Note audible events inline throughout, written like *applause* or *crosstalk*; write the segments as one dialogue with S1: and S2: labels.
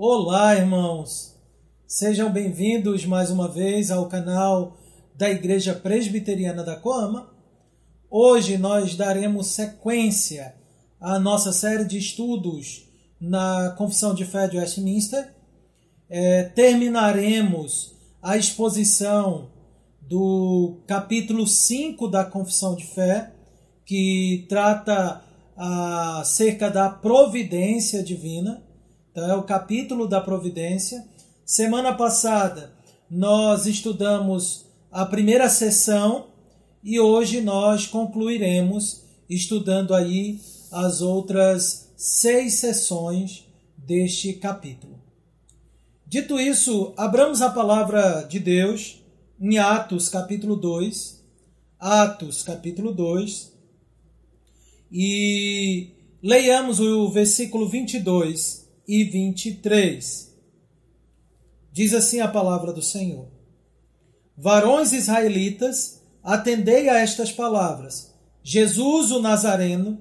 S1: Olá, irmãos! Sejam bem-vindos mais uma vez ao canal da Igreja Presbiteriana da Coama. Hoje nós daremos sequência à nossa série de estudos na Confissão de Fé de Westminster. É, terminaremos a exposição do capítulo 5 da Confissão de Fé, que trata acerca da providência divina. Então, é o capítulo da providência. Semana passada nós estudamos a primeira sessão e hoje nós concluiremos estudando aí as outras seis sessões deste capítulo. Dito isso, abramos a palavra de Deus em Atos capítulo 2, Atos capítulo 2, e leiamos o versículo 22 e 23. Diz assim a palavra do Senhor: Varões israelitas, atendei a estas palavras. Jesus o Nazareno,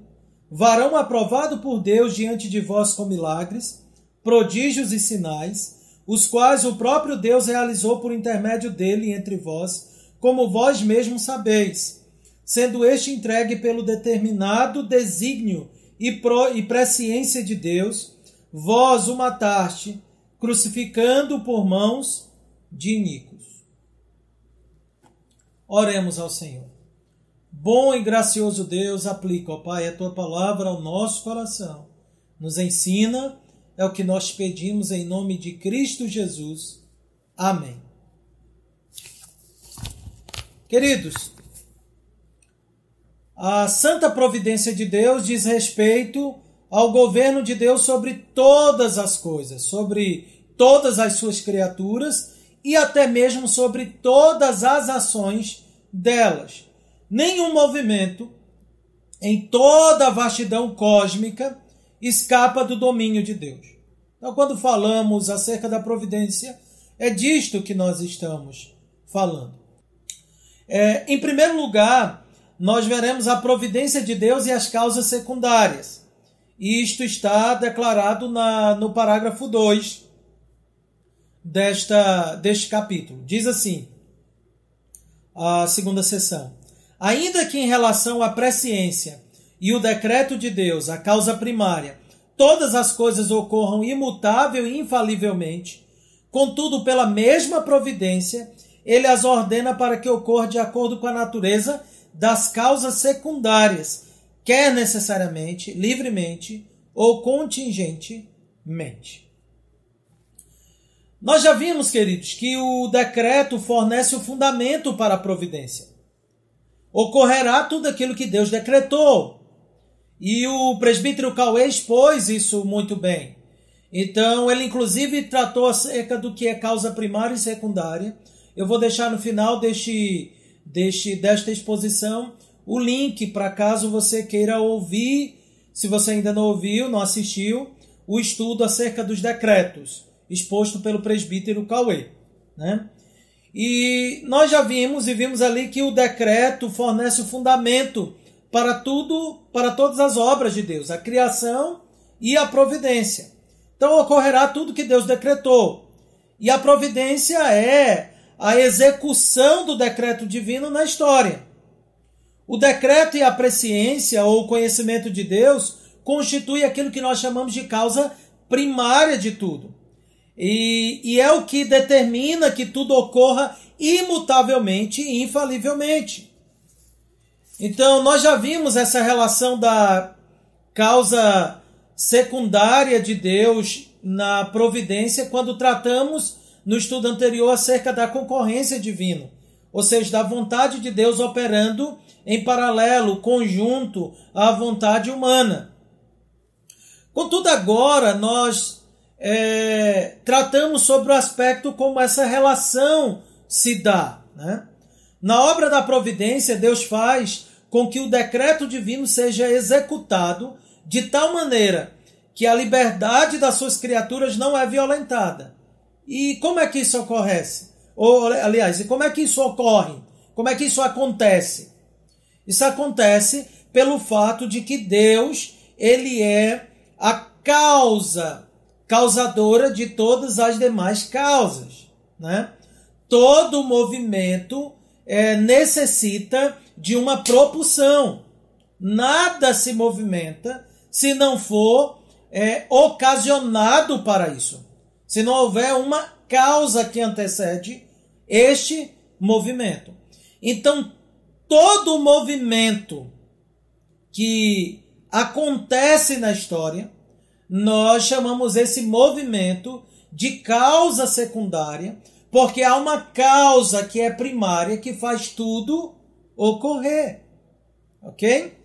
S1: varão aprovado por Deus diante de vós com milagres, prodígios e sinais, os quais o próprio Deus realizou por intermédio dele entre vós, como vós mesmos sabeis, sendo este entregue pelo determinado desígnio e, pro, e presciência de Deus, vós o mataste, crucificando por mãos de iníquos. Oremos ao Senhor. Bom e gracioso Deus, aplica, ó Pai, a tua palavra ao nosso coração. Nos ensina, é o que nós pedimos em nome de Cristo Jesus. Amém. Queridos, a santa providência de Deus diz respeito ao governo de Deus sobre todas as coisas, sobre todas as suas criaturas e até mesmo sobre todas as ações delas. Nenhum movimento em toda a vastidão cósmica escapa do domínio de Deus. Então, quando falamos acerca da providência, é disto que nós estamos falando. É, em primeiro lugar, nós veremos a providência de Deus e as causas secundárias. Isto está declarado na, no parágrafo 2 desta, deste capítulo. Diz assim, a segunda sessão. Ainda que em relação à presciência e o decreto de Deus, a causa primária, todas as coisas ocorram imutável e infalivelmente, contudo, pela mesma providência, ele as ordena para que ocorra de acordo com a natureza das causas secundárias, quer necessariamente, livremente ou contingentemente. Nós já vimos, queridos, que o decreto fornece o fundamento para a providência. Ocorrerá tudo aquilo que Deus decretou. E o presbítero Cauê expôs isso muito bem. Então, ele inclusive tratou acerca do que é causa primária e secundária. Eu vou deixar no final deste deste, desta exposição o link para caso você queira ouvir, se você ainda não ouviu, não assistiu, o estudo acerca dos decretos, exposto pelo presbítero Cauê. Né? E nós já vimos e vimos ali que o decreto fornece o fundamento para tudo, para todas as obras de Deus, a criação e a providência. Então ocorrerá tudo que Deus decretou. E a providência é a execução do decreto divino na história. O decreto e a presciência ou conhecimento de Deus constitui aquilo que nós chamamos de causa primária de tudo. E, e é o que determina que tudo ocorra imutavelmente e infalivelmente. Então, nós já vimos essa relação da causa secundária de Deus na providência quando tratamos no estudo anterior acerca da concorrência divina, ou seja, da vontade de Deus operando em paralelo, conjunto à vontade humana. Contudo, agora nós é, tratamos sobre o aspecto como essa relação se dá. Né? Na obra da providência, Deus faz com que o decreto divino seja executado de tal maneira que a liberdade das suas criaturas não é violentada. E como é que isso ocorre? Ou, aliás, como é que isso ocorre? Como é que isso acontece? Isso acontece pelo fato de que Deus, ele é a causa causadora de todas as demais causas. Né? Todo movimento é, necessita de uma propulsão. Nada se movimenta se não for é, ocasionado para isso. Se não houver uma causa que antecede este movimento. Então, todo movimento que acontece na história, nós chamamos esse movimento de causa secundária, porque há uma causa que é primária que faz tudo ocorrer. Ok?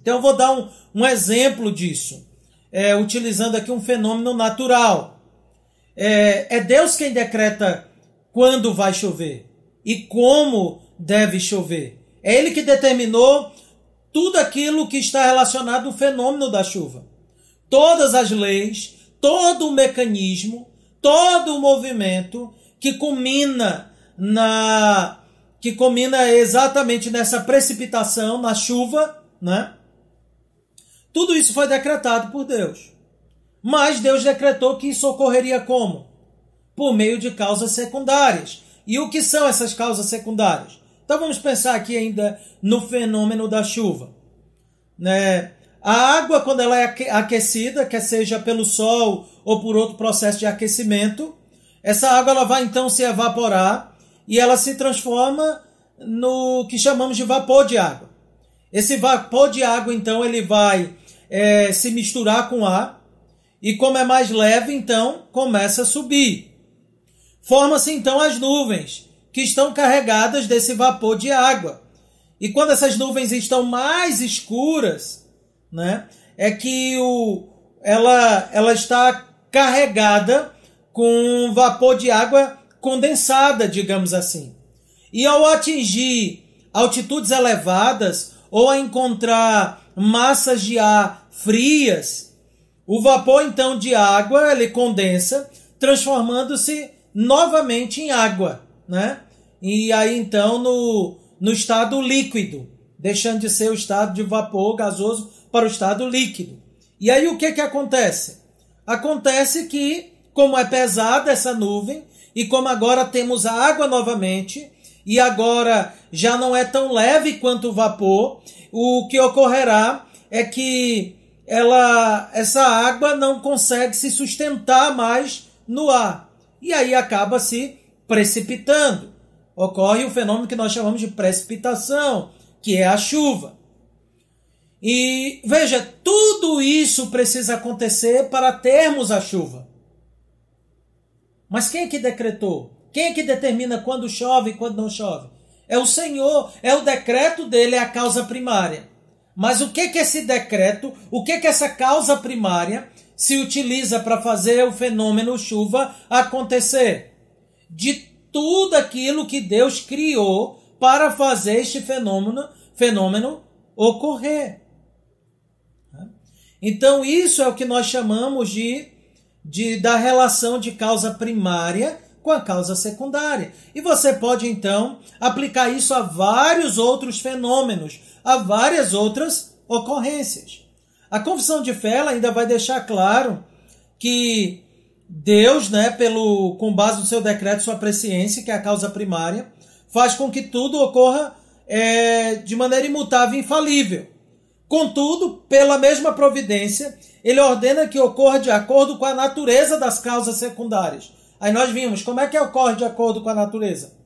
S1: Então vou dar um, um exemplo disso, é, utilizando aqui um fenômeno natural. É, é Deus quem decreta quando vai chover e como deve chover. É Ele que determinou tudo aquilo que está relacionado ao fenômeno da chuva. Todas as leis, todo o mecanismo, todo o movimento que culmina na que culmina exatamente nessa precipitação, na chuva, né? Tudo isso foi decretado por Deus. Mas Deus decretou que isso ocorreria como? Por meio de causas secundárias. E o que são essas causas secundárias? Então vamos pensar aqui ainda no fenômeno da chuva. Né? A água, quando ela é aquecida, quer seja pelo sol ou por outro processo de aquecimento, essa água ela vai então se evaporar e ela se transforma no que chamamos de vapor de água. Esse vapor de água, então, ele vai é, se misturar com ar e, como é mais leve, então, começa a subir. Forma-se então as nuvens, que estão carregadas desse vapor de água. E quando essas nuvens estão mais escuras, né, é que o, ela, ela está carregada com vapor de água condensada, digamos assim. E ao atingir altitudes elevadas ou a encontrar massas de ar frias, o vapor então de água ele condensa, transformando-se novamente em água, né? E aí então no, no estado líquido, deixando de ser o estado de vapor gasoso para o estado líquido. E aí o que que acontece? Acontece que, como é pesada essa nuvem, e como agora temos a água novamente, e agora já não é tão leve quanto o vapor, o que ocorrerá é que ela, essa água não consegue se sustentar mais no ar e aí acaba se precipitando. Ocorre o fenômeno que nós chamamos de precipitação, que é a chuva. E veja, tudo isso precisa acontecer para termos a chuva. Mas quem é que decretou? Quem é que determina quando chove e quando não chove? É o Senhor, é o decreto dele, é a causa primária. Mas o que que esse decreto, o que que essa causa primária se utiliza para fazer o fenômeno chuva acontecer. De tudo aquilo que Deus criou para fazer este fenômeno, fenômeno ocorrer. Então, isso é o que nós chamamos de, de da relação de causa primária com a causa secundária. E você pode então aplicar isso a vários outros fenômenos, a várias outras ocorrências. A confissão de fé ainda vai deixar claro que Deus, né, pelo com base no seu decreto, sua presciência, que é a causa primária, faz com que tudo ocorra é, de maneira imutável e infalível. Contudo, pela mesma providência, ele ordena que ocorra de acordo com a natureza das causas secundárias. Aí nós vimos como é que ocorre de acordo com a natureza.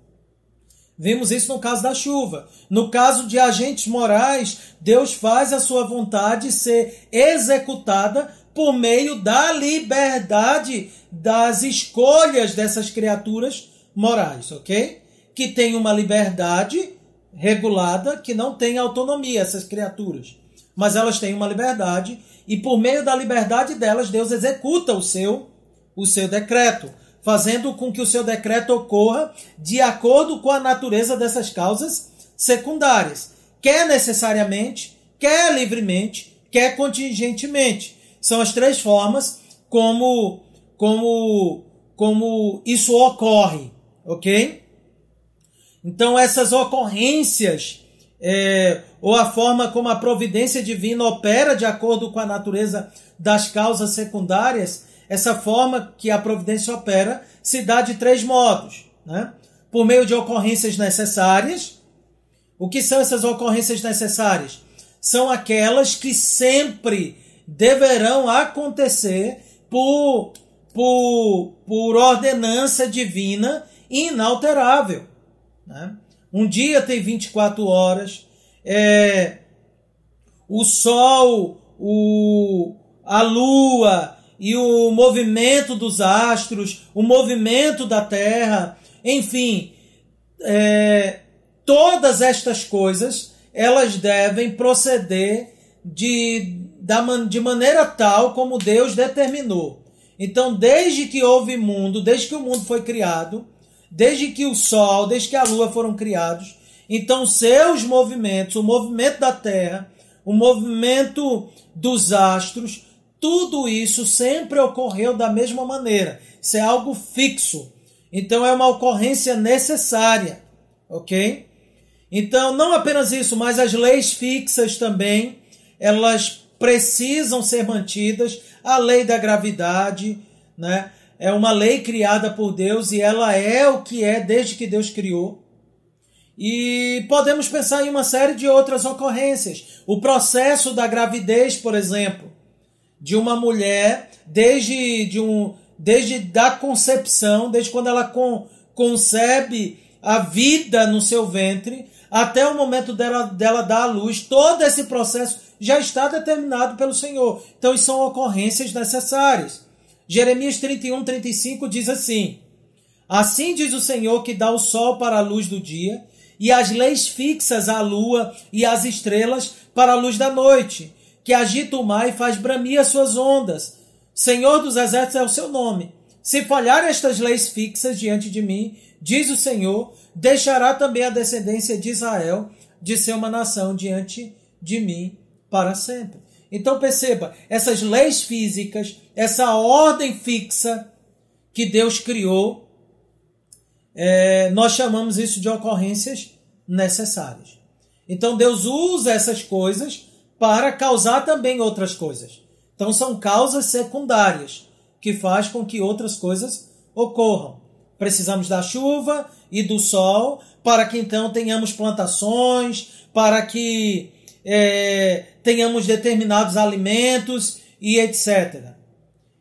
S1: Vimos isso no caso da chuva. No caso de agentes morais, Deus faz a sua vontade ser executada por meio da liberdade das escolhas dessas criaturas morais, ok? Que tem uma liberdade regulada, que não tem autonomia, essas criaturas. Mas elas têm uma liberdade, e por meio da liberdade delas, Deus executa o seu, o seu decreto fazendo com que o seu decreto ocorra de acordo com a natureza dessas causas secundárias, quer necessariamente, quer livremente, quer contingentemente. São as três formas como como como isso ocorre, ok? Então essas ocorrências é, ou a forma como a providência divina opera de acordo com a natureza das causas secundárias essa forma que a providência opera se dá de três modos, né? Por meio de ocorrências necessárias. O que são essas ocorrências necessárias? São aquelas que sempre deverão acontecer por, por, por ordenança divina inalterável. Né? Um dia tem 24 horas, é, o sol, o, a lua e o movimento dos astros, o movimento da terra, enfim, é, todas estas coisas elas devem proceder de, de maneira tal como Deus determinou. Então, desde que houve mundo, desde que o mundo foi criado, desde que o sol, desde que a lua foram criados, então seus movimentos, o movimento da Terra, o movimento dos astros, tudo isso sempre ocorreu da mesma maneira. Isso é algo fixo. Então é uma ocorrência necessária, ok? Então não apenas isso, mas as leis fixas também, elas precisam ser mantidas. A lei da gravidade, né? É uma lei criada por Deus e ela é o que é desde que Deus criou. E podemos pensar em uma série de outras ocorrências. O processo da gravidez, por exemplo, de uma mulher desde, de um, desde da concepção, desde quando ela con, concebe a vida no seu ventre, até o momento dela, dela dar à luz, todo esse processo já está determinado pelo Senhor. Então, são ocorrências necessárias. Jeremias 31, 35 diz assim: Assim diz o Senhor que dá o sol para a luz do dia e as leis fixas à lua e às estrelas para a luz da noite, que agita o mar e faz bramir as suas ondas. Senhor dos exércitos é o seu nome. Se falhar estas leis fixas diante de mim, diz o Senhor, deixará também a descendência de Israel de ser uma nação diante de mim para sempre. Então perceba, essas leis físicas, essa ordem fixa que Deus criou, é, nós chamamos isso de ocorrências necessárias. Então Deus usa essas coisas para causar também outras coisas. Então são causas secundárias que faz com que outras coisas ocorram. Precisamos da chuva e do sol para que então tenhamos plantações, para que é, tenhamos determinados alimentos e etc.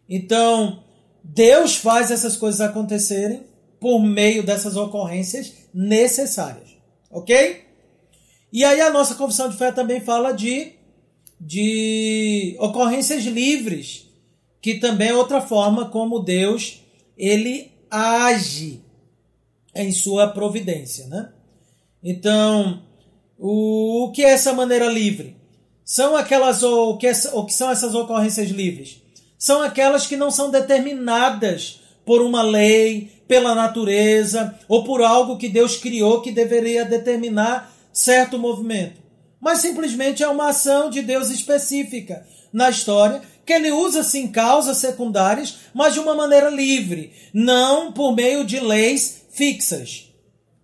S1: Então Deus faz essas coisas acontecerem por meio dessas ocorrências necessárias. Ok? E aí a nossa confissão de fé também fala de, de ocorrências livres, que também é outra forma como Deus ele age em sua providência, né? Então, o, o que é essa maneira livre? São aquelas o que, o que são essas ocorrências livres? São aquelas que não são determinadas por uma lei, pela natureza ou por algo que Deus criou que deveria determinar certo movimento. Mas simplesmente é uma ação de Deus específica na história que ele usa sim causas secundárias, mas de uma maneira livre, não por meio de leis fixas.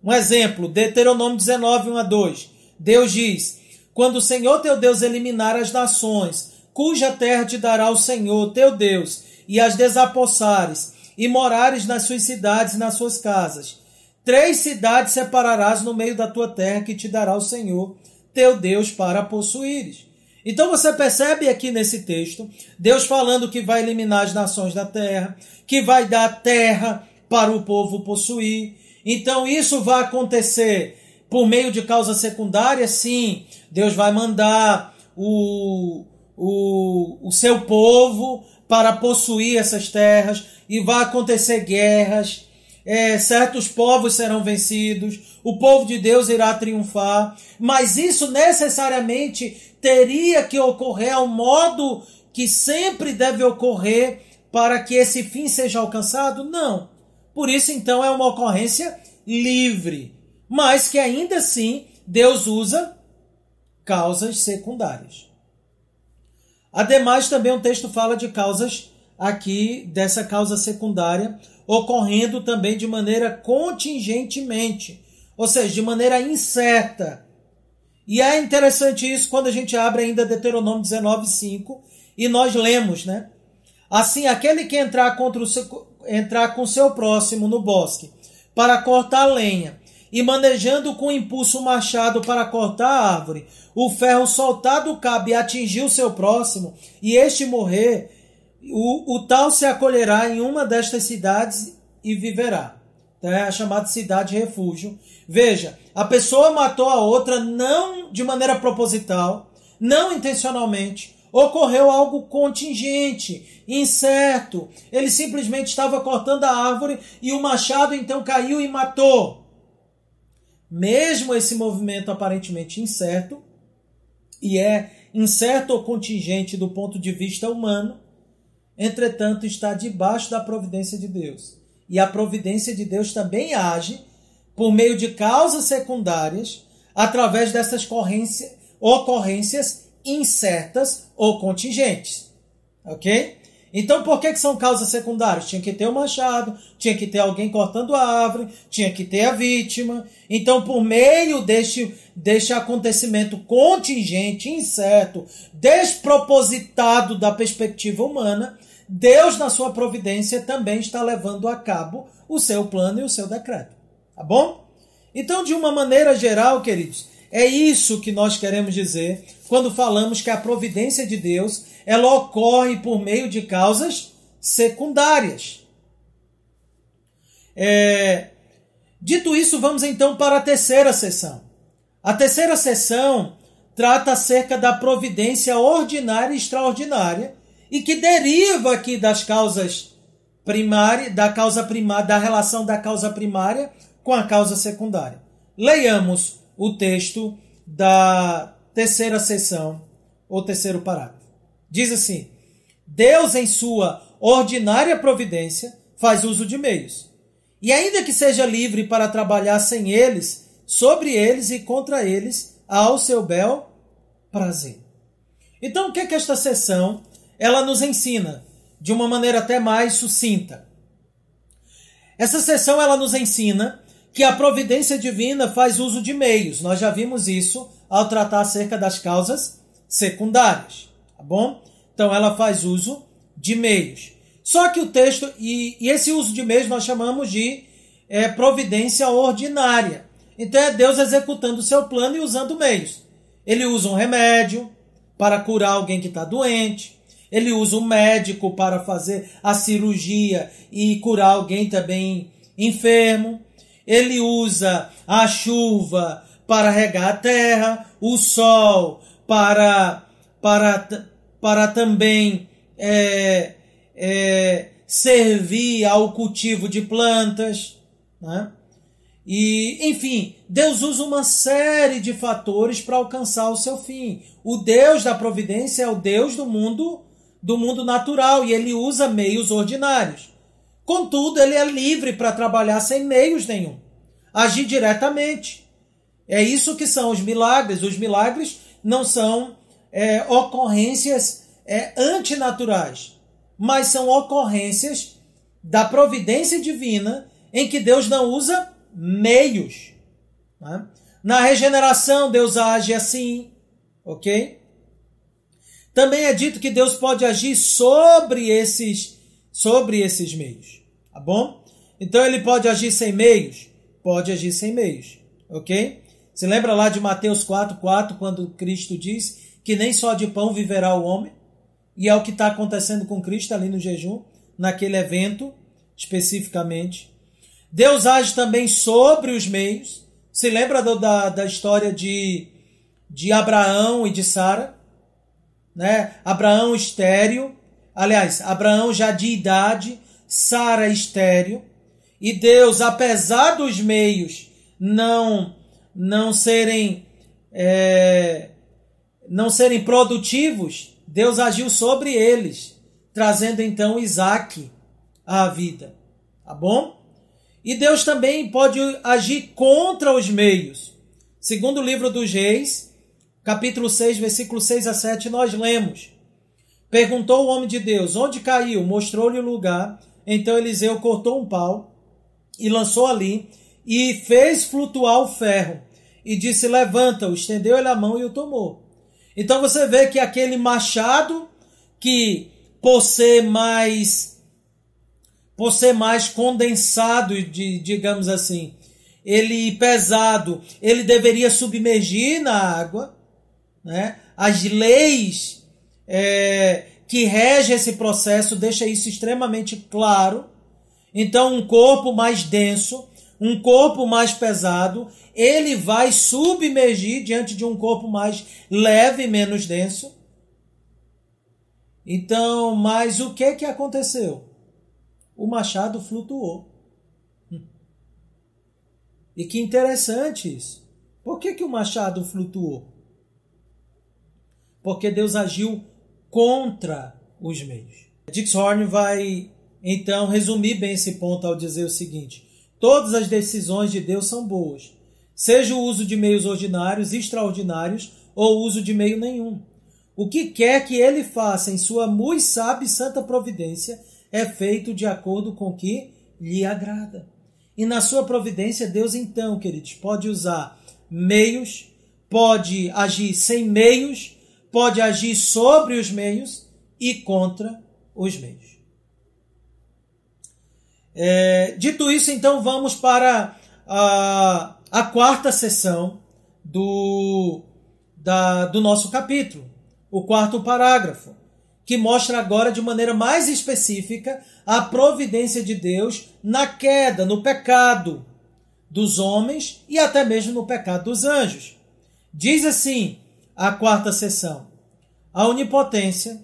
S1: Um exemplo, Deuteronômio 19, 1 a 2. Deus diz: Quando o Senhor teu Deus eliminar as nações, cuja terra te dará o Senhor teu Deus, e as desapossares, e morares nas suas cidades e nas suas casas. Três cidades separarás no meio da tua terra que te dará o Senhor, teu Deus, para possuíres. Então você percebe aqui nesse texto, Deus falando que vai eliminar as nações da terra, que vai dar terra para o povo possuir. Então isso vai acontecer por meio de causa secundária? Sim, Deus vai mandar o, o, o seu povo para possuir essas terras e vai acontecer guerras. É, certos povos serão vencidos, o povo de Deus irá triunfar, mas isso necessariamente teria que ocorrer ao modo que sempre deve ocorrer para que esse fim seja alcançado? Não. Por isso, então, é uma ocorrência livre, mas que ainda assim Deus usa causas secundárias. Ademais, também o texto fala de causas aqui, dessa causa secundária, ocorrendo também de maneira contingentemente, ou seja, de maneira incerta. E é interessante isso quando a gente abre ainda Deuteronômio 19:5 e nós lemos, né? Assim, aquele que entrar, contra o entrar com seu próximo no bosque para cortar lenha e manejando com impulso o machado para cortar a árvore, o ferro soltar do cabo e atingir o seu próximo, e este morrer, o, o tal se acolherá em uma destas cidades e viverá. Então, é a chamada cidade refúgio. Veja, a pessoa matou a outra não de maneira proposital, não intencionalmente. Ocorreu algo contingente, incerto. Ele simplesmente estava cortando a árvore e o machado então caiu e matou. Mesmo esse movimento aparentemente incerto, e é incerto ou contingente do ponto de vista humano, entretanto está debaixo da providência de Deus. E a providência de Deus também age por meio de causas secundárias através dessas ocorrências incertas ou contingentes. Ok? Então, por que, que são causas secundárias? Tinha que ter o machado, tinha que ter alguém cortando a árvore, tinha que ter a vítima. Então, por meio deste, deste acontecimento contingente, incerto, despropositado da perspectiva humana, Deus, na sua providência, também está levando a cabo o seu plano e o seu decreto. Tá bom? Então, de uma maneira geral, queridos, é isso que nós queremos dizer quando falamos que a providência de Deus ela ocorre por meio de causas secundárias. É... Dito isso, vamos então para a terceira sessão. A terceira sessão trata acerca da providência ordinária e extraordinária e que deriva aqui das causas primárias, da causa primária, da relação da causa primária com a causa secundária. Leiamos o texto da terceira sessão ou terceiro parágrafo. Diz assim: Deus, em sua ordinária providência, faz uso de meios. E ainda que seja livre para trabalhar sem eles, sobre eles e contra eles, ao seu bel prazer. Então, o que é que esta sessão ela nos ensina de uma maneira até mais sucinta? Essa sessão ela nos ensina que a providência divina faz uso de meios. Nós já vimos isso ao tratar acerca das causas secundárias, tá bom? Então ela faz uso de meios. Só que o texto, e, e esse uso de meios nós chamamos de é, providência ordinária. Então é Deus executando o seu plano e usando meios. Ele usa um remédio para curar alguém que está doente. Ele usa um médico para fazer a cirurgia e curar alguém também enfermo ele usa a chuva para regar a terra, o sol para, para, para também é, é, servir ao cultivo de plantas. Né? E, enfim, Deus usa uma série de fatores para alcançar o seu fim. O Deus da providência é o Deus do mundo, do mundo natural, e ele usa meios ordinários. Contudo, ele é livre para trabalhar sem meios nenhum. Agir diretamente. É isso que são os milagres. Os milagres não são é, ocorrências é, antinaturais, mas são ocorrências da providência divina em que Deus não usa meios. Né? Na regeneração, Deus age assim, ok? Também é dito que Deus pode agir sobre esses, sobre esses meios. Tá bom? Então ele pode agir sem meios? Pode agir sem meios. Ok? Se lembra lá de Mateus 4,4, quando Cristo diz que nem só de pão viverá o homem? E é o que está acontecendo com Cristo ali no jejum, naquele evento especificamente. Deus age também sobre os meios. Se lembra do, da, da história de, de Abraão e de Sara? Né? Abraão estéreo, aliás, Abraão já de idade, Sara estéreo, e Deus, apesar dos meios não não serem é, não serem produtivos, Deus agiu sobre eles, trazendo então Isaac à vida, tá bom? E Deus também pode agir contra os meios. Segundo o livro dos Reis, capítulo 6, versículo 6 a 7, nós lemos: Perguntou o homem de Deus: Onde caiu? Mostrou-lhe o lugar. Então Eliseu cortou um pau e lançou ali e fez flutuar o ferro e disse: Levanta-o. Estendeu ele a mão e o tomou. Então você vê que aquele machado que por ser mais por ser mais condensado, de, digamos assim, ele pesado, ele deveria submergir na água, né? As leis é, que regem esse processo deixa isso extremamente claro. Então, um corpo mais denso, um corpo mais pesado, ele vai submergir diante de um corpo mais leve, menos denso. Então, mas o que que aconteceu? O machado flutuou. E que interessante isso. Por que, que o machado flutuou? Porque Deus agiu contra os meios. Dix Horn vai então resumir bem esse ponto ao dizer o seguinte: todas as decisões de Deus são boas, seja o uso de meios ordinários, extraordinários ou uso de meio nenhum. O que quer que ele faça em sua muito sábia e santa providência é feito de acordo com o que lhe agrada. E na sua providência, Deus então, queridos, pode usar meios, pode agir sem meios, pode agir sobre os meios e contra os meios. É, dito isso, então vamos para a, a quarta sessão do, da, do nosso capítulo, o quarto parágrafo, que mostra agora de maneira mais específica a providência de Deus na queda, no pecado dos homens e até mesmo no pecado dos anjos. Diz assim a quarta sessão: a onipotência,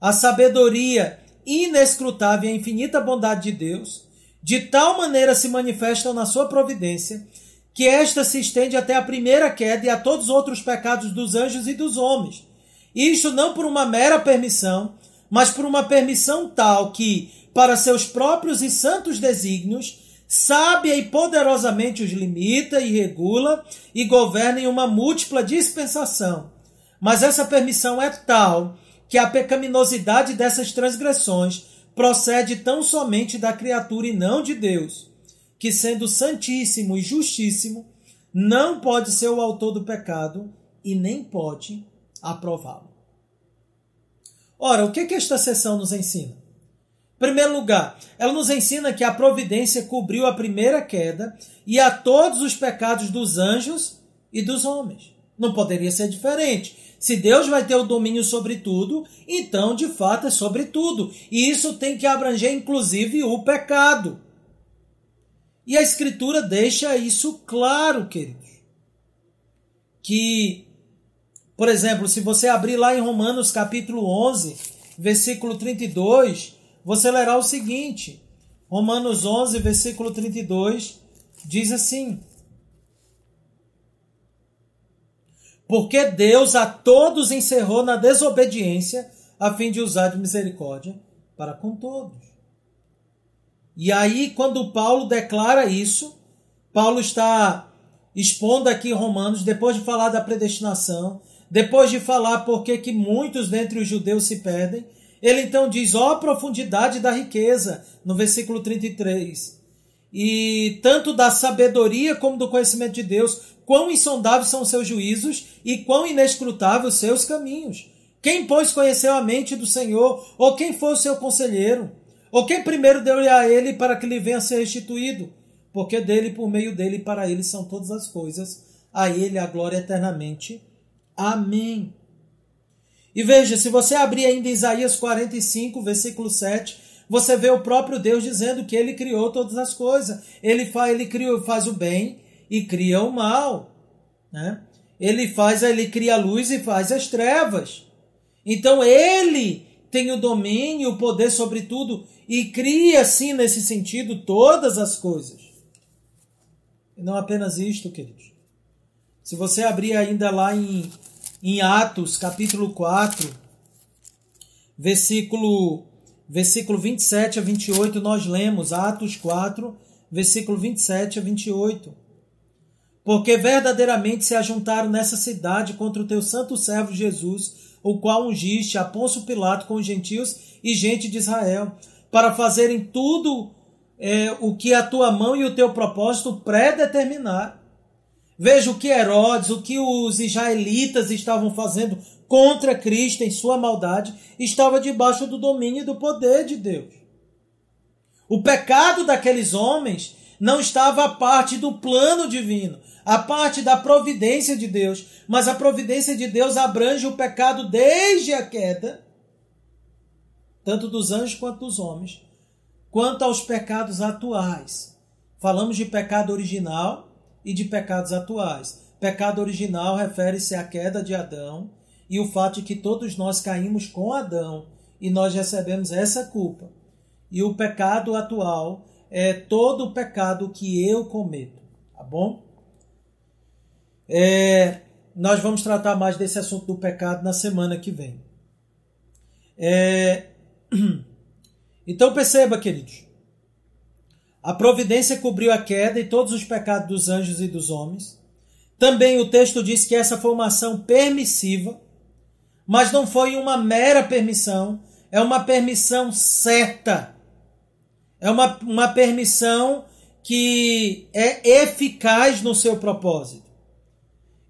S1: a sabedoria inescrutável e infinita bondade de Deus, de tal maneira se manifestam na sua providência, que esta se estende até a primeira queda e a todos os outros pecados dos anjos e dos homens. Isto não por uma mera permissão, mas por uma permissão tal que, para seus próprios e santos desígnios, sábia e poderosamente os limita e regula e governa em uma múltipla dispensação. Mas essa permissão é tal que a pecaminosidade dessas transgressões procede tão somente da criatura e não de Deus, que sendo santíssimo e justíssimo, não pode ser o autor do pecado e nem pode aprová-lo. Ora, o que, que esta sessão nos ensina? Em primeiro lugar, ela nos ensina que a providência cobriu a primeira queda e a todos os pecados dos anjos e dos homens. Não poderia ser diferente. Se Deus vai ter o domínio sobre tudo, então de fato é sobre tudo. E isso tem que abranger inclusive o pecado. E a Escritura deixa isso claro, queridos. Que, por exemplo, se você abrir lá em Romanos capítulo 11, versículo 32, você lerá o seguinte: Romanos 11, versículo 32, diz assim. Porque Deus a todos encerrou na desobediência, a fim de usar de misericórdia para com todos. E aí, quando Paulo declara isso, Paulo está expondo aqui Romanos, depois de falar da predestinação, depois de falar por que muitos dentre os judeus se perdem, ele então diz: ó, oh, profundidade da riqueza, no versículo 33. E tanto da sabedoria como do conhecimento de Deus, quão insondáveis são seus juízos e quão inescrutáveis seus caminhos. Quem, pois, conheceu a mente do Senhor, ou quem foi o seu conselheiro? Ou quem primeiro deu-lhe a ele para que lhe venha a ser restituído? Porque dele, por meio dele para ele são todas as coisas, a ele a glória eternamente. Amém. E veja, se você abrir ainda Isaías 45, versículo 7, você vê o próprio Deus dizendo que ele criou todas as coisas. Ele faz, ele criou, faz o bem e cria o mal. Né? Ele faz, ele cria a luz e faz as trevas. Então ele tem o domínio, o poder sobre tudo e cria, assim, nesse sentido, todas as coisas. E não apenas isto, queridos. Se você abrir ainda lá em, em Atos, capítulo 4, versículo, versículo 27 a 28, nós lemos Atos 4, versículo 27 a 28 porque verdadeiramente se ajuntaram nessa cidade contra o teu santo servo Jesus, o qual ungiste a Pôncio Pilato com os gentios e gente de Israel, para fazerem tudo é, o que a tua mão e o teu propósito predeterminar. Veja o que Herodes, o que os israelitas estavam fazendo contra Cristo em sua maldade estava debaixo do domínio e do poder de Deus. O pecado daqueles homens não estava a parte do plano divino, a parte da providência de Deus, mas a providência de Deus abrange o pecado desde a queda, tanto dos anjos quanto dos homens, quanto aos pecados atuais. Falamos de pecado original e de pecados atuais. Pecado original refere-se à queda de Adão e o fato de que todos nós caímos com Adão e nós recebemos essa culpa. E o pecado atual é todo o pecado que eu cometo, tá bom? É, nós vamos tratar mais desse assunto do pecado na semana que vem. É, *clears throat* então perceba, queridos, a providência cobriu a queda e todos os pecados dos anjos e dos homens. Também o texto diz que essa foi uma ação permissiva, mas não foi uma mera permissão, é uma permissão certa. É uma, uma permissão que é eficaz no seu propósito.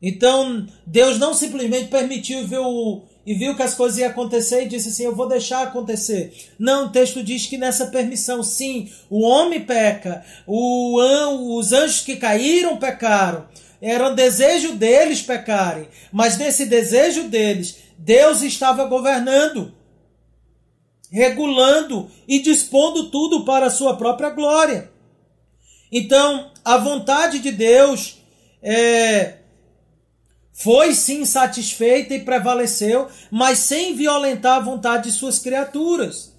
S1: Então, Deus não simplesmente permitiu ver o, e viu que as coisas iam acontecer e disse assim: Eu vou deixar acontecer. Não, o texto diz que nessa permissão, sim, o homem peca, o, os anjos que caíram pecaram. Era o desejo deles pecarem, mas nesse desejo deles, Deus estava governando regulando e dispondo tudo para a sua própria glória. Então, a vontade de Deus é, foi sim satisfeita e prevaleceu, mas sem violentar a vontade de suas criaturas.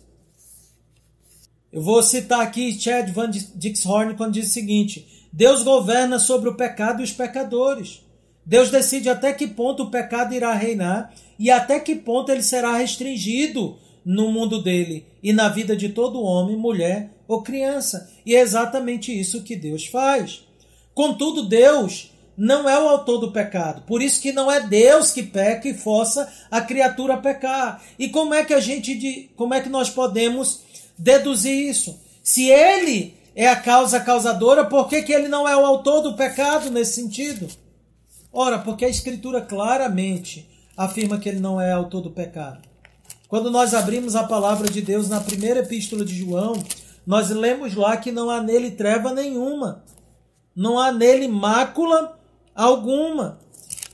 S1: Eu vou citar aqui Chad Van Dixhorn quando diz o seguinte: Deus governa sobre o pecado e os pecadores. Deus decide até que ponto o pecado irá reinar e até que ponto ele será restringido no mundo dele e na vida de todo homem, mulher ou criança. E é exatamente isso que Deus faz. Contudo, Deus não é o autor do pecado. Por isso que não é Deus que peca e força a criatura a pecar. E como é que a gente como é que nós podemos deduzir isso? Se ele é a causa causadora, por que, que ele não é o autor do pecado nesse sentido? Ora, porque a escritura claramente afirma que ele não é autor do pecado. Quando nós abrimos a palavra de Deus na primeira epístola de João, nós lemos lá que não há nele treva nenhuma, não há nele mácula alguma.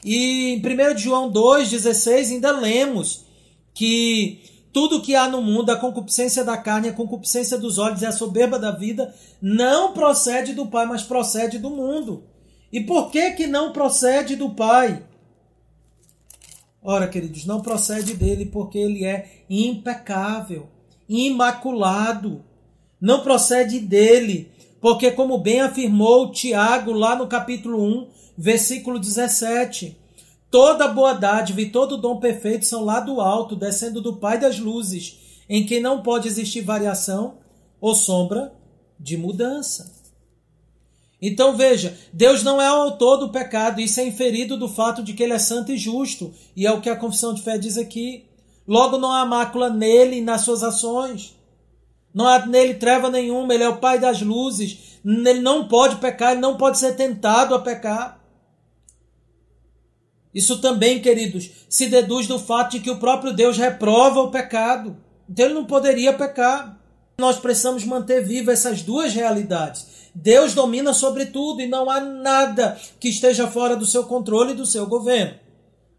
S1: E em 1 João 2,16 ainda lemos que tudo que há no mundo, a concupiscência da carne, a concupiscência dos olhos e a soberba da vida, não procede do Pai, mas procede do mundo. E por que que não procede do Pai? Ora, queridos, não procede dele porque ele é impecável, imaculado. Não procede dele, porque, como bem afirmou Tiago lá no capítulo 1, versículo 17, toda boa dádiva e todo dom perfeito são lá do alto, descendo do Pai das luzes, em quem não pode existir variação ou sombra de mudança. Então veja, Deus não é o autor do pecado, isso é inferido do fato de que ele é santo e justo, e é o que a confissão de fé diz aqui. Logo não há mácula nele e nas suas ações. Não há nele treva nenhuma, ele é o pai das luzes. Ele não pode pecar, ele não pode ser tentado a pecar. Isso também, queridos, se deduz do fato de que o próprio Deus reprova o pecado. Então ele não poderia pecar. Nós precisamos manter viva essas duas realidades. Deus domina sobre tudo e não há nada que esteja fora do seu controle e do seu governo.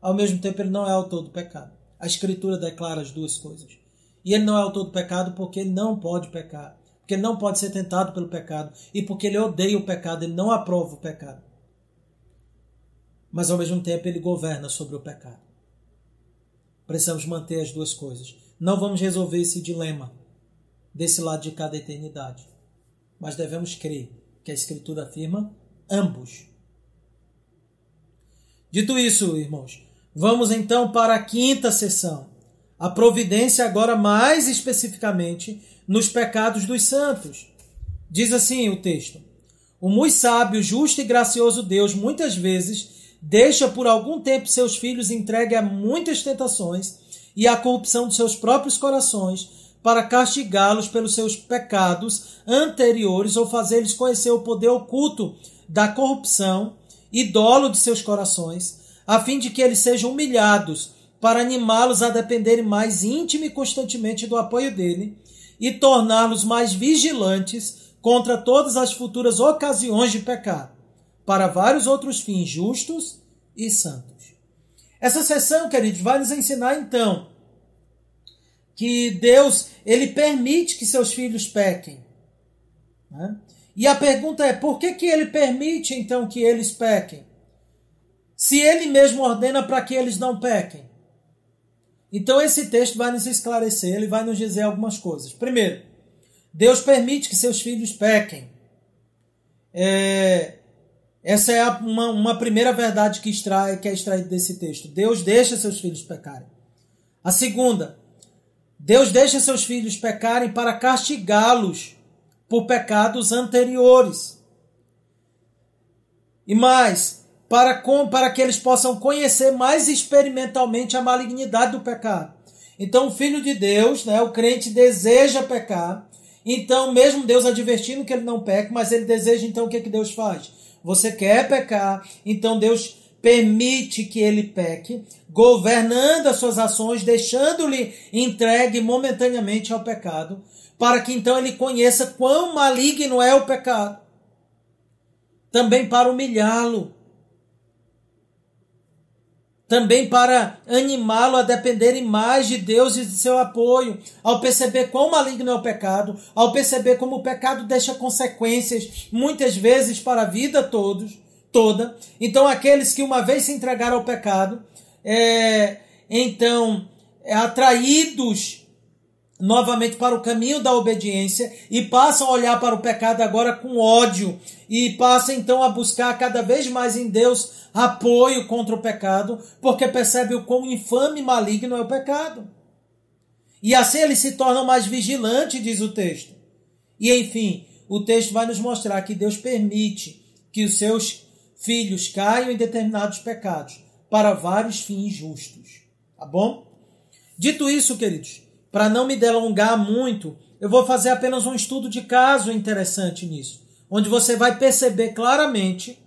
S1: Ao mesmo tempo, ele não é autor do pecado. A Escritura declara as duas coisas. E ele não é autor do pecado porque ele não pode pecar. Porque ele não pode ser tentado pelo pecado. E porque ele odeia o pecado, ele não aprova o pecado. Mas ao mesmo tempo, ele governa sobre o pecado. Precisamos manter as duas coisas. Não vamos resolver esse dilema desse lado de cada eternidade mas devemos crer que a Escritura afirma ambos. Dito isso, irmãos, vamos então para a quinta sessão. A providência, agora mais especificamente, nos pecados dos santos. Diz assim o texto: O muito sábio, justo e gracioso Deus, muitas vezes, deixa por algum tempo seus filhos entregues a muitas tentações e à corrupção de seus próprios corações para castigá-los pelos seus pecados anteriores ou fazer-lhes conhecer o poder oculto da corrupção e dolo de seus corações, a fim de que eles sejam humilhados para animá-los a dependerem mais íntima e constantemente do apoio dele e torná-los mais vigilantes contra todas as futuras ocasiões de pecar, para vários outros fins justos e santos. Essa sessão, queridos, vai nos ensinar então que Deus ele permite que seus filhos pequem. Né? E a pergunta é: por que, que ele permite então que eles pequem? Se ele mesmo ordena para que eles não pequem. Então esse texto vai nos esclarecer, ele vai nos dizer algumas coisas. Primeiro, Deus permite que seus filhos pequem. É, essa é uma, uma primeira verdade que, extrai, que é extraída desse texto. Deus deixa seus filhos pecarem. A segunda, Deus deixa seus filhos pecarem para castigá-los por pecados anteriores. E mais, para, com, para que eles possam conhecer mais experimentalmente a malignidade do pecado. Então, o filho de Deus, né, o crente, deseja pecar. Então, mesmo Deus advertindo que ele não peca, mas ele deseja, então, o que, que Deus faz? Você quer pecar, então Deus permite que ele peque, governando as suas ações, deixando-lhe entregue momentaneamente ao pecado, para que então ele conheça quão maligno é o pecado. Também para humilhá-lo, também para animá-lo a dependerem mais de Deus e de seu apoio, ao perceber quão maligno é o pecado, ao perceber como o pecado deixa consequências, muitas vezes para a vida todos, toda. Então, aqueles que uma vez se entregaram ao pecado, é, então, é, atraídos novamente para o caminho da obediência e passam a olhar para o pecado agora com ódio e passam então a buscar cada vez mais em Deus apoio contra o pecado, porque percebe o quão infame e maligno é o pecado. E assim eles se tornam mais vigilantes, diz o texto. E enfim, o texto vai nos mostrar que Deus permite que os seus filhos caiam em determinados pecados para vários fins justos. Tá bom? Dito isso, queridos, para não me delongar muito, eu vou fazer apenas um estudo de caso interessante nisso, onde você vai perceber claramente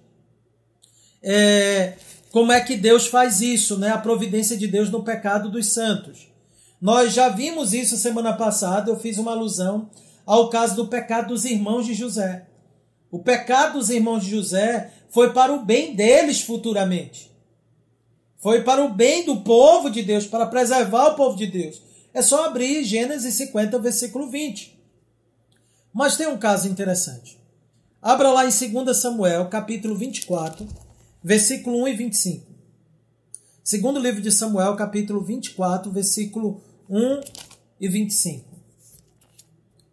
S1: é, como é que Deus faz isso, né? A providência de Deus no pecado dos santos. Nós já vimos isso semana passada, eu fiz uma alusão ao caso do pecado dos irmãos de José. O pecado dos irmãos de José foi para o bem deles futuramente. Foi para o bem do povo de Deus, para preservar o povo de Deus. É só abrir Gênesis 50, versículo 20. Mas tem um caso interessante. Abra lá em 2 Samuel, capítulo 24, versículo 1 e 25. Segundo livro de Samuel, capítulo 24, versículo 1 e 25.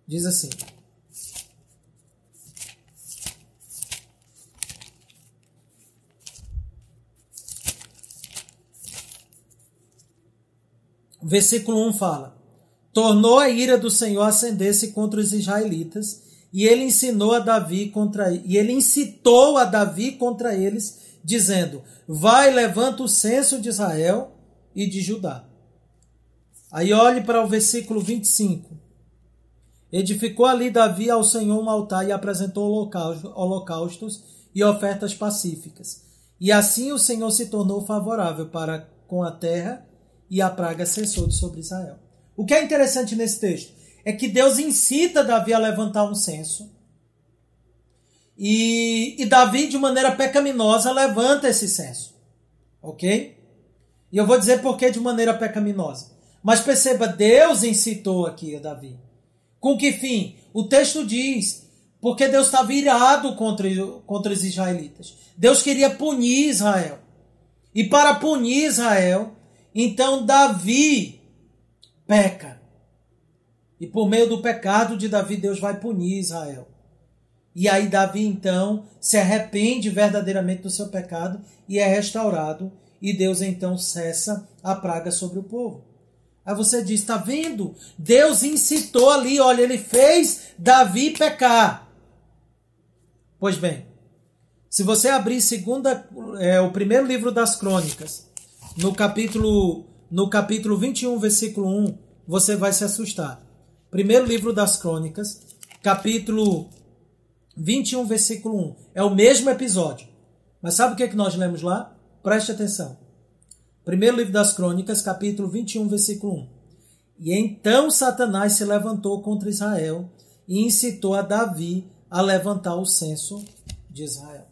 S1: Diz assim: Versículo 1 fala: Tornou a ira do Senhor acender-se contra os israelitas, e ele ensinou a Davi contra e ele incitou a Davi contra eles dizendo: Vai, levanta o censo de Israel e de Judá. Aí olhe para o versículo 25. Edificou ali Davi ao Senhor um altar e apresentou holocaustos e ofertas pacíficas. E assim o Senhor se tornou favorável para com a terra e a praga cessou de sobre Israel. O que é interessante nesse texto é que Deus incita Davi a levantar um censo e, e Davi, de maneira pecaminosa, levanta esse censo. Ok? E eu vou dizer por que de maneira pecaminosa. Mas perceba, Deus incitou aqui a Davi. Com que fim? O texto diz, porque Deus estava irado contra, contra os israelitas. Deus queria punir Israel. E para punir Israel, então Davi peca. E por meio do pecado de Davi, Deus vai punir Israel. E aí Davi então se arrepende verdadeiramente do seu pecado e é restaurado e Deus então cessa a praga sobre o povo. Aí você diz, está vendo? Deus incitou ali, olha, ele fez Davi pecar. Pois bem, se você abrir segunda, é, o primeiro livro das crônicas, no capítulo, no capítulo 21, versículo 1, você vai se assustar. Primeiro livro das crônicas, capítulo 21, versículo 1. É o mesmo episódio. Mas sabe o que, é que nós lemos lá? Preste atenção. Primeiro livro das Crônicas, capítulo 21, versículo 1. E então Satanás se levantou contra Israel e incitou a Davi a levantar o censo de Israel.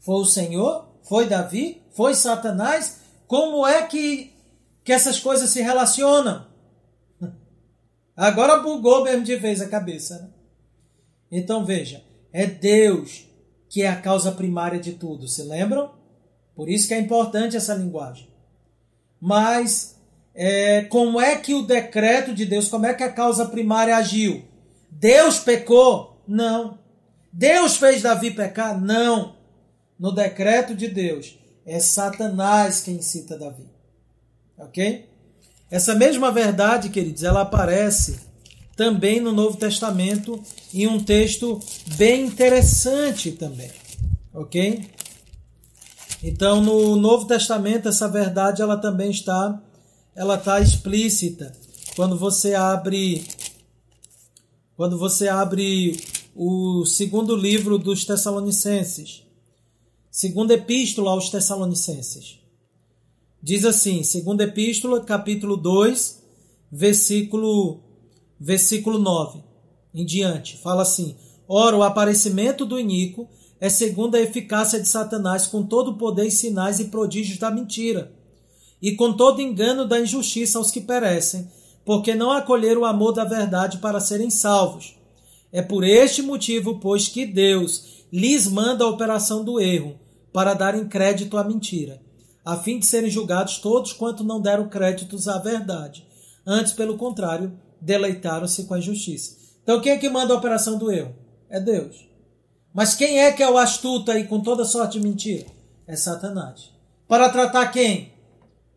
S1: Foi o Senhor? Foi Davi? Foi Satanás? Como é que, que essas coisas se relacionam? Agora bugou mesmo de vez a cabeça. Né? Então veja, é Deus que é a causa primária de tudo, se lembram? Por isso que é importante essa linguagem. Mas é, como é que o decreto de Deus, como é que a causa primária agiu? Deus pecou? Não. Deus fez Davi pecar? Não. No decreto de Deus, é Satanás quem cita Davi. Ok? Essa mesma verdade, queridos, ela aparece também no Novo Testamento em um texto bem interessante também. Ok? Então, no Novo Testamento, essa verdade ela também está ela está explícita. Quando você abre quando você abre o segundo livro dos Tessalonicenses, segunda epístola aos Tessalonicenses. Diz assim, segunda epístola, capítulo 2, versículo versículo 9 em diante. Fala assim: Ora, o aparecimento do iníquo é segundo a eficácia de Satanás com todo o poder e sinais e prodígios da mentira, e com todo engano da injustiça aos que perecem, porque não acolheram o amor da verdade para serem salvos. É por este motivo, pois, que Deus lhes manda a operação do erro, para darem crédito à mentira a fim de serem julgados todos quanto não deram créditos à verdade. Antes, pelo contrário, deleitaram-se com a injustiça. Então, quem é que manda a operação do erro? É Deus. Mas quem é que é o astuto aí com toda sorte de mentira? É Satanás. Para tratar quem?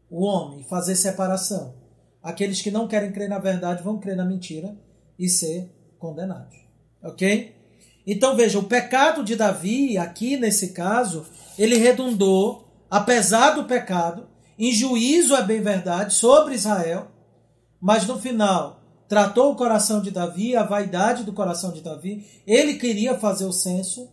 S1: O homem, fazer separação. Aqueles que não querem crer na verdade vão crer na mentira e ser condenados. Ok? Então veja, o pecado de Davi, aqui nesse caso, ele redundou apesar do pecado, em juízo é bem verdade sobre Israel, mas no final tratou o coração de Davi, a vaidade do coração de Davi. Ele queria fazer o censo.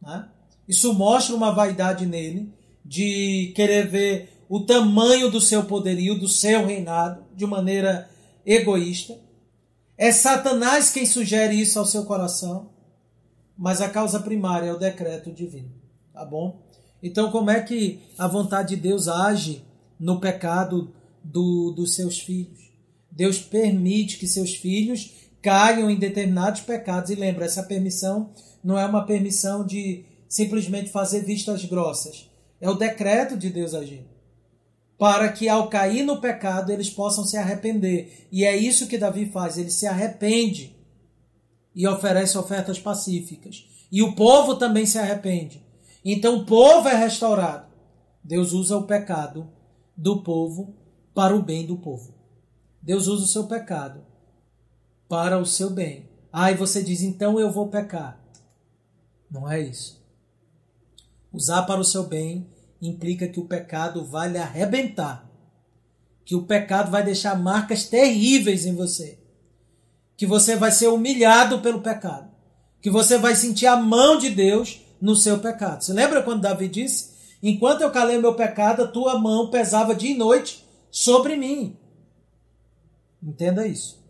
S1: Né? Isso mostra uma vaidade nele, de querer ver o tamanho do seu poderio, do seu reinado, de maneira egoísta. É Satanás quem sugere isso ao seu coração, mas a causa primária é o decreto divino. Tá bom? Então, como é que a vontade de Deus age no pecado do, dos seus filhos? Deus permite que seus filhos caiam em determinados pecados. E lembra, essa permissão não é uma permissão de simplesmente fazer vistas grossas. É o decreto de Deus agir. Para que ao cair no pecado eles possam se arrepender. E é isso que Davi faz, ele se arrepende e oferece ofertas pacíficas. E o povo também se arrepende. Então o povo é restaurado. Deus usa o pecado do povo para o bem do povo. Deus usa o seu pecado para o seu bem. Aí você diz, então eu vou pecar. Não é isso. Usar para o seu bem implica que o pecado vai lhe arrebentar. Que o pecado vai deixar marcas terríveis em você. Que você vai ser humilhado pelo pecado. Que você vai sentir a mão de Deus no seu pecado. Você lembra quando Davi disse: Enquanto eu calei meu pecado, a tua mão pesava dia e noite sobre mim. Entenda isso.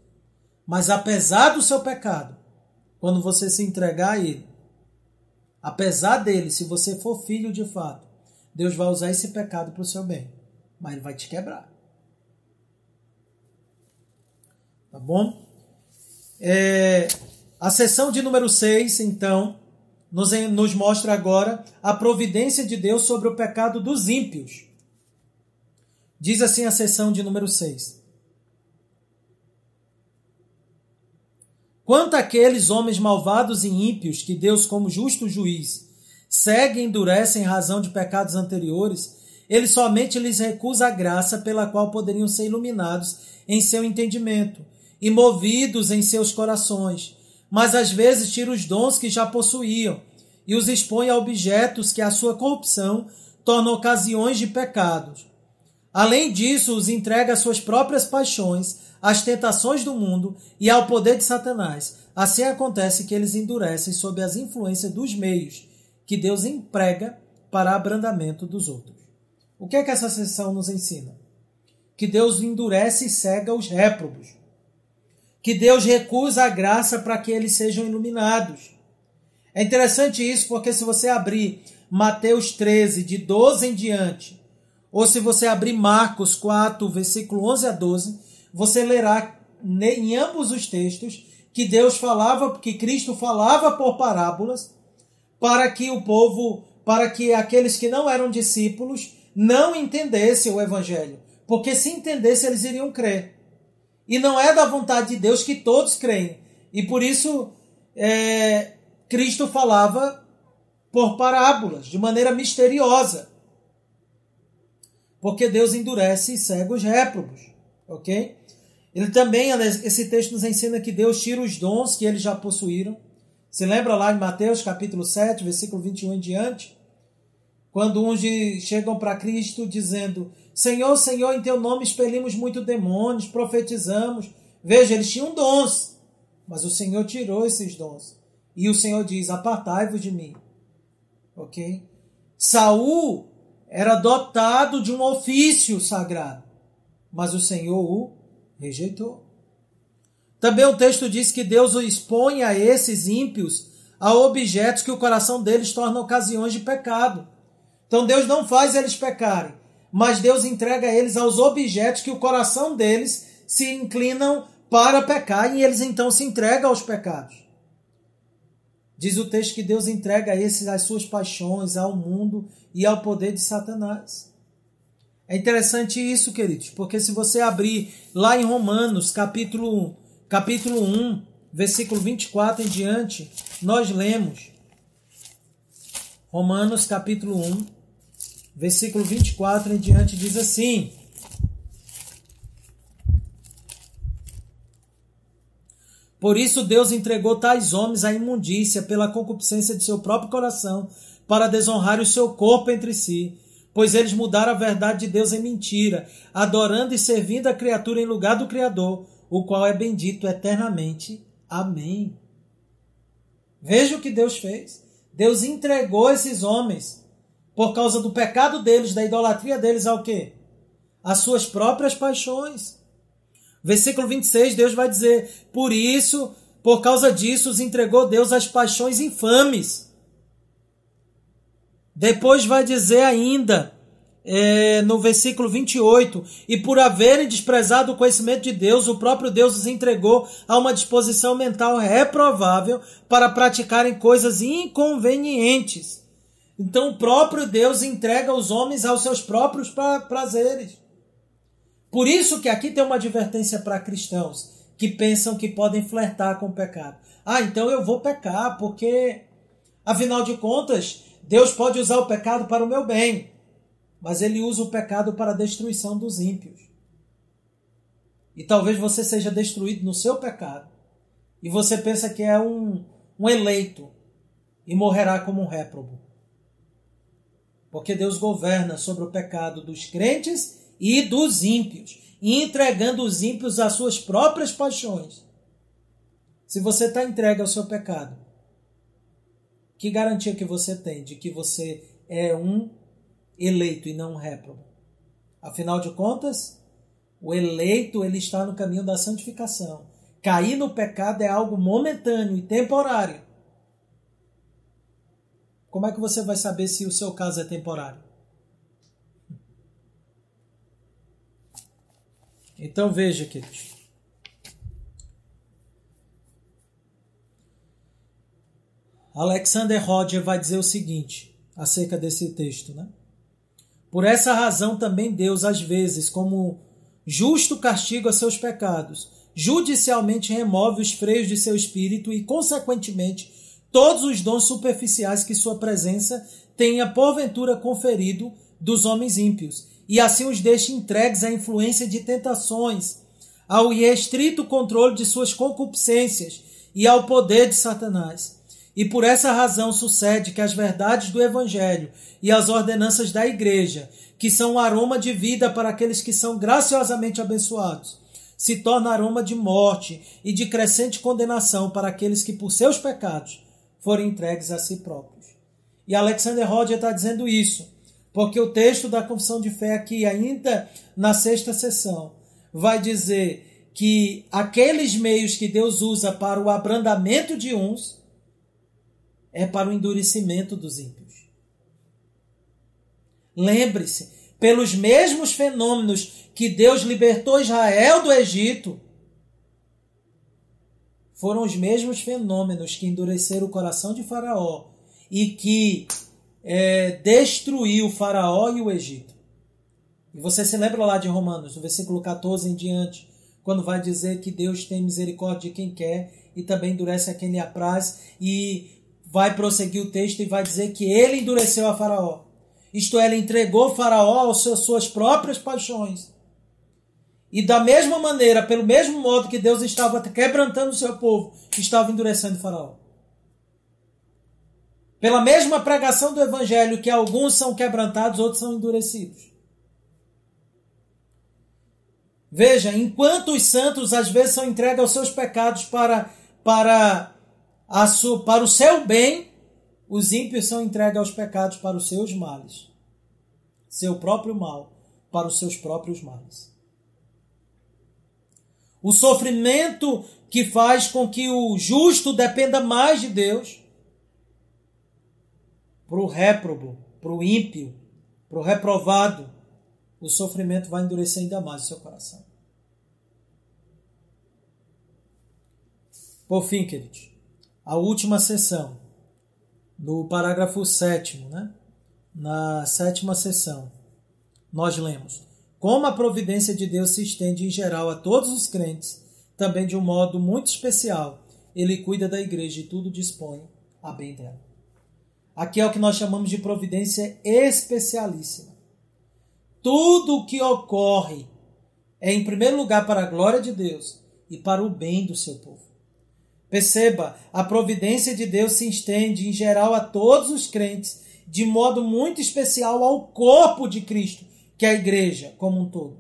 S1: Mas apesar do seu pecado, quando você se entregar a ele, apesar dele, se você for filho de fato, Deus vai usar esse pecado para o seu bem. Mas ele vai te quebrar. Tá bom? É, a sessão de número 6, então, nos, nos mostra agora a providência de Deus sobre o pecado dos ímpios. Diz assim a seção de número 6. Quanto àqueles homens malvados e ímpios que Deus, como justo juiz, segue e endurece em razão de pecados anteriores, ele somente lhes recusa a graça pela qual poderiam ser iluminados em seu entendimento e movidos em seus corações, mas às vezes tira os dons que já possuíam e os expõe a objetos que a sua corrupção torna ocasiões de pecados. Além disso, os entrega às suas próprias paixões, às tentações do mundo e ao poder de Satanás. Assim acontece que eles endurecem sob as influências dos meios que Deus emprega para abrandamento dos outros. O que é que essa sessão nos ensina? Que Deus endurece e cega os réprobos. Que Deus recusa a graça para que eles sejam iluminados. É interessante isso porque se você abrir Mateus 13, de 12 em diante, ou se você abrir Marcos 4, versículo 11 a 12, você lerá em ambos os textos que Deus falava, que Cristo falava por parábolas, para que o povo, para que aqueles que não eram discípulos não entendessem o evangelho, porque se entendessem eles iriam crer. E não é da vontade de Deus que todos creem. E por isso é, Cristo falava por parábolas, de maneira misteriosa. Porque Deus endurece e cega os réprobos, ok? Ele também, esse texto nos ensina que Deus tira os dons que eles já possuíram. Se lembra lá em Mateus capítulo 7, versículo 21 em diante? Quando uns chegam para Cristo dizendo: Senhor, Senhor, em teu nome expelimos muitos demônios, profetizamos. Veja, eles tinham dons, mas o Senhor tirou esses dons. E o Senhor diz: Apartai-vos de mim. Ok? Saul era dotado de um ofício sagrado, mas o Senhor o Rejeitou. Também o texto diz que Deus expõe a esses ímpios a objetos que o coração deles torna ocasiões de pecado. Então Deus não faz eles pecarem, mas Deus entrega eles aos objetos que o coração deles se inclinam para pecar e eles então se entregam aos pecados. Diz o texto que Deus entrega esses às suas paixões, ao mundo e ao poder de Satanás. É interessante isso, queridos, porque se você abrir lá em Romanos, capítulo, capítulo 1, versículo 24 em diante, nós lemos. Romanos, capítulo 1, versículo 24 em diante, diz assim: Por isso Deus entregou tais homens à imundícia pela concupiscência de seu próprio coração, para desonrar o seu corpo entre si pois eles mudaram a verdade de Deus em mentira, adorando e servindo a criatura em lugar do Criador, o qual é bendito eternamente. Amém. Veja o que Deus fez. Deus entregou esses homens por causa do pecado deles, da idolatria deles ao quê? As suas próprias paixões. Versículo 26, Deus vai dizer: Por isso, por causa disso, os entregou Deus às paixões infames depois vai dizer ainda, é, no versículo 28, e por haverem desprezado o conhecimento de Deus, o próprio Deus os entregou a uma disposição mental reprovável para praticarem coisas inconvenientes. Então o próprio Deus entrega os homens aos seus próprios pra prazeres. Por isso que aqui tem uma advertência para cristãos que pensam que podem flertar com o pecado. Ah, então eu vou pecar, porque afinal de contas Deus pode usar o pecado para o meu bem, mas ele usa o pecado para a destruição dos ímpios. E talvez você seja destruído no seu pecado. E você pensa que é um, um eleito e morrerá como um réprobo. Porque Deus governa sobre o pecado dos crentes e dos ímpios, entregando os ímpios às suas próprias paixões. Se você está entregue ao seu pecado, que garantia que você tem de que você é um eleito e não um réprobo? Afinal de contas, o eleito ele está no caminho da santificação. Cair no pecado é algo momentâneo e temporário. Como é que você vai saber se o seu caso é temporário? Então veja, queridos. Alexander Roger vai dizer o seguinte acerca desse texto, né? Por essa razão também Deus, às vezes, como justo castigo a seus pecados, judicialmente remove os freios de seu espírito e, consequentemente, todos os dons superficiais que sua presença tenha porventura conferido dos homens ímpios, e assim os deixa entregues à influência de tentações, ao restrito controle de suas concupiscências e ao poder de Satanás. E por essa razão sucede que as verdades do Evangelho e as ordenanças da Igreja, que são um aroma de vida para aqueles que são graciosamente abençoados, se tornam aroma de morte e de crescente condenação para aqueles que, por seus pecados, foram entregues a si próprios. E Alexander Roger está dizendo isso, Porque o texto da confissão de fé aqui, ainda na sexta sessão, vai dizer que aqueles meios que Deus usa para o abrandamento de uns é para o endurecimento dos ímpios. Lembre-se, pelos mesmos fenômenos que Deus libertou Israel do Egito, foram os mesmos fenômenos que endureceram o coração de Faraó e que é, destruiu Faraó e o Egito. E você se lembra lá de Romanos, no versículo 14 em diante, quando vai dizer que Deus tem misericórdia de quem quer e também endurece a quem lhe apraz, e vai prosseguir o texto e vai dizer que ele endureceu a Faraó. Isto é, ele entregou Faraó às suas próprias paixões. E da mesma maneira, pelo mesmo modo que Deus estava quebrantando o seu povo, estava endurecendo Faraó. Pela mesma pregação do evangelho, que alguns são quebrantados, outros são endurecidos. Veja, enquanto os santos às vezes são entregues aos seus pecados para, para, para o seu bem, os ímpios são entregues aos pecados para os seus males. Seu próprio mal para os seus próprios males. O sofrimento que faz com que o justo dependa mais de Deus para o réprobo, para o ímpio, para o reprovado, o sofrimento vai endurecer ainda mais o seu coração. Por fim, queridos, a última sessão, no parágrafo sétimo, né? na sétima sessão, nós lemos: Como a providência de Deus se estende em geral a todos os crentes, também de um modo muito especial, ele cuida da igreja e tudo dispõe a bem dela. Aqui é o que nós chamamos de providência especialíssima. Tudo o que ocorre é, em primeiro lugar, para a glória de Deus e para o bem do seu povo. Perceba, a providência de Deus se estende em geral a todos os crentes, de modo muito especial ao corpo de Cristo, que é a igreja como um todo.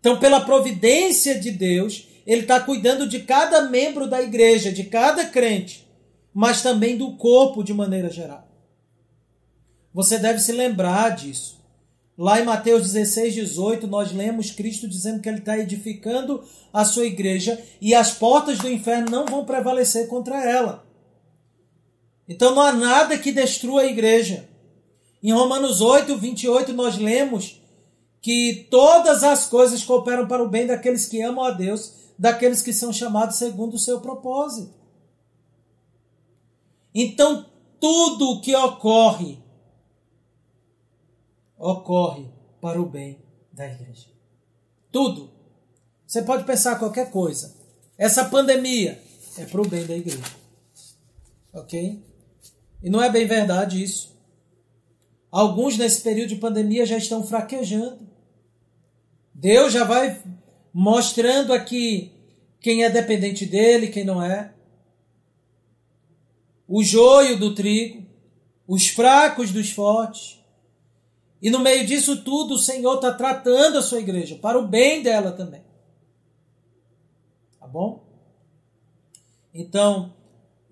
S1: Então, pela providência de Deus, Ele está cuidando de cada membro da igreja, de cada crente mas também do corpo de maneira geral. Você deve se lembrar disso. Lá em Mateus 16, 18, nós lemos Cristo dizendo que ele está edificando a sua igreja e as portas do inferno não vão prevalecer contra ela. Então não há nada que destrua a igreja. Em Romanos 8, 28, nós lemos que todas as coisas cooperam para o bem daqueles que amam a Deus, daqueles que são chamados segundo o seu propósito. Então, tudo o que ocorre, ocorre para o bem da igreja. Tudo. Você pode pensar qualquer coisa. Essa pandemia é para o bem da igreja. Ok? E não é bem verdade isso. Alguns nesse período de pandemia já estão fraquejando. Deus já vai mostrando aqui quem é dependente dele, quem não é o joio do trigo, os fracos dos fortes. E no meio disso tudo, o Senhor está tratando a sua igreja, para o bem dela também. Tá bom? Então,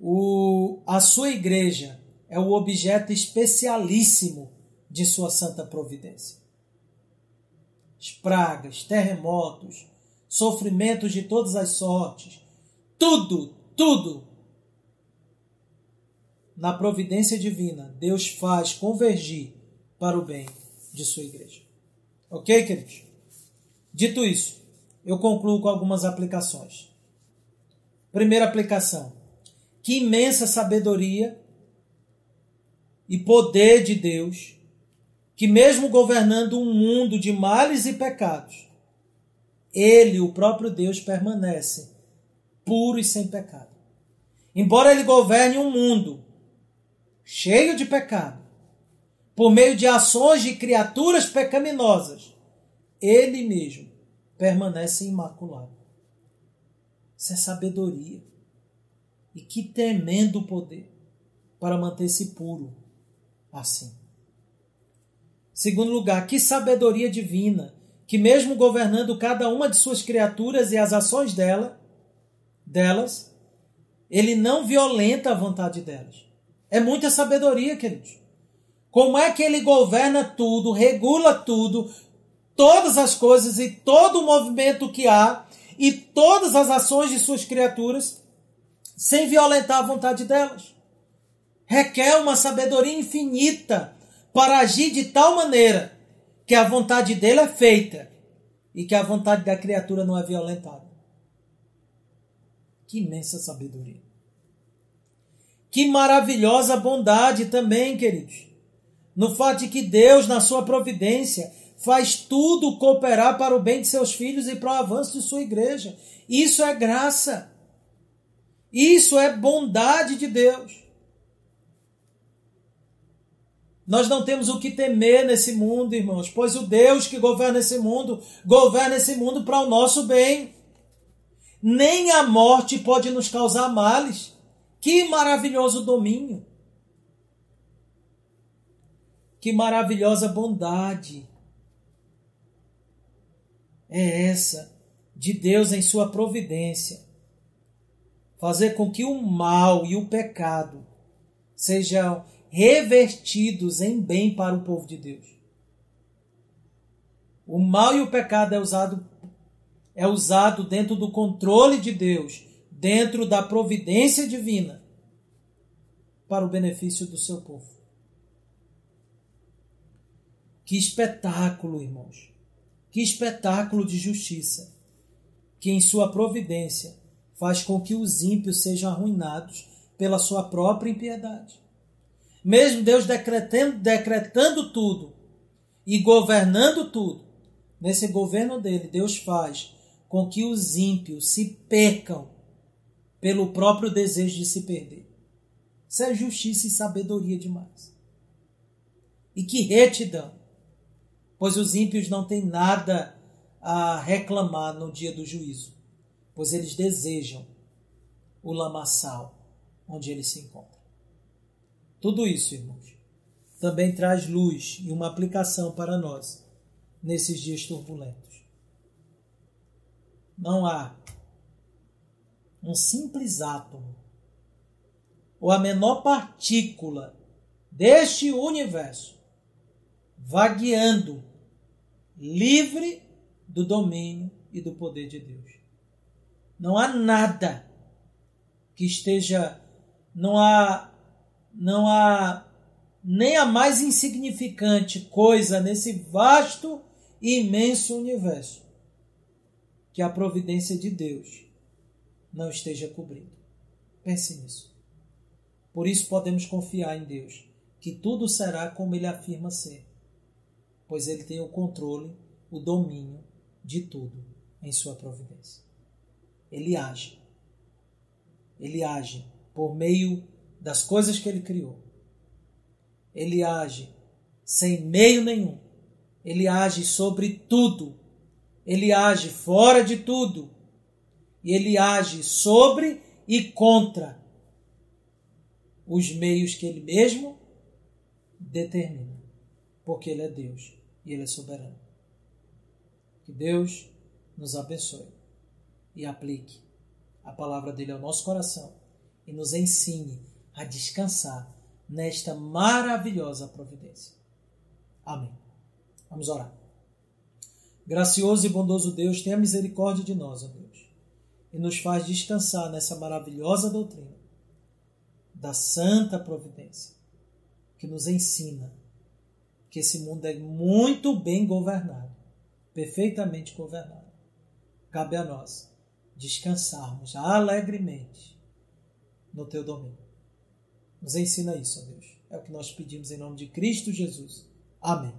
S1: o, a sua igreja é o objeto especialíssimo de sua santa providência. As pragas, terremotos, sofrimentos de todas as sortes, tudo, tudo na providência divina, Deus faz convergir para o bem de sua igreja. Ok, queridos? Dito isso, eu concluo com algumas aplicações. Primeira aplicação: que imensa sabedoria e poder de Deus, que mesmo governando um mundo de males e pecados, ele, o próprio Deus, permanece puro e sem pecado. Embora ele governe um mundo cheio de pecado, por meio de ações de criaturas pecaminosas, ele mesmo permanece imaculado. Isso é sabedoria. E que tremendo poder para manter-se puro assim. Segundo lugar, que sabedoria divina, que mesmo governando cada uma de suas criaturas e as ações dela, delas, ele não violenta a vontade delas. É muita sabedoria, queridos. Como é que ele governa tudo, regula tudo, todas as coisas e todo o movimento que há e todas as ações de suas criaturas sem violentar a vontade delas. Requer uma sabedoria infinita para agir de tal maneira que a vontade dele é feita e que a vontade da criatura não é violentada. Que imensa sabedoria. Que maravilhosa bondade também, queridos. No fato de que Deus, na sua providência, faz tudo cooperar para o bem de seus filhos e para o avanço de sua igreja. Isso é graça. Isso é bondade de Deus. Nós não temos o que temer nesse mundo, irmãos, pois o Deus que governa esse mundo, governa esse mundo para o nosso bem. Nem a morte pode nos causar males. Que maravilhoso domínio! Que maravilhosa bondade é essa de Deus em sua providência. Fazer com que o mal e o pecado sejam revertidos em bem para o povo de Deus. O mal e o pecado é usado é usado dentro do controle de Deus, dentro da providência divina, para o benefício do seu povo. Que espetáculo, irmãos! Que espetáculo de justiça! Que em sua providência faz com que os ímpios sejam arruinados pela sua própria impiedade. Mesmo Deus decretando, decretando tudo e governando tudo, nesse governo dele, Deus faz com que os ímpios se percam pelo próprio desejo de se perder. Isso é justiça e sabedoria demais. E que retidão! Pois os ímpios não têm nada a reclamar no dia do juízo, pois eles desejam o lamaçal onde eles se encontram. Tudo isso, irmãos, também traz luz e uma aplicação para nós nesses dias turbulentos. Não há um simples átomo ou a menor partícula deste universo vagueando livre do domínio e do poder de Deus. Não há nada que esteja não há não há nem a mais insignificante coisa nesse vasto e imenso universo que a providência de Deus não esteja cobrindo. Pense nisso. Por isso podemos confiar em Deus, que tudo será como ele afirma ser, pois ele tem o controle, o domínio de tudo em sua providência. Ele age. Ele age por meio das coisas que ele criou. Ele age sem meio nenhum. Ele age sobre tudo ele age fora de tudo. E ele age sobre e contra os meios que ele mesmo determina. Porque ele é Deus e ele é soberano. Que Deus nos abençoe e aplique a palavra dele ao nosso coração e nos ensine a descansar nesta maravilhosa providência. Amém. Vamos orar. Gracioso e bondoso Deus, tenha misericórdia de nós, ó Deus, e nos faz descansar nessa maravilhosa doutrina da santa providência, que nos ensina que esse mundo é muito bem governado, perfeitamente governado. Cabe a nós descansarmos alegremente no teu domínio. Nos ensina isso, ó Deus. É o que nós pedimos em nome de Cristo Jesus. Amém.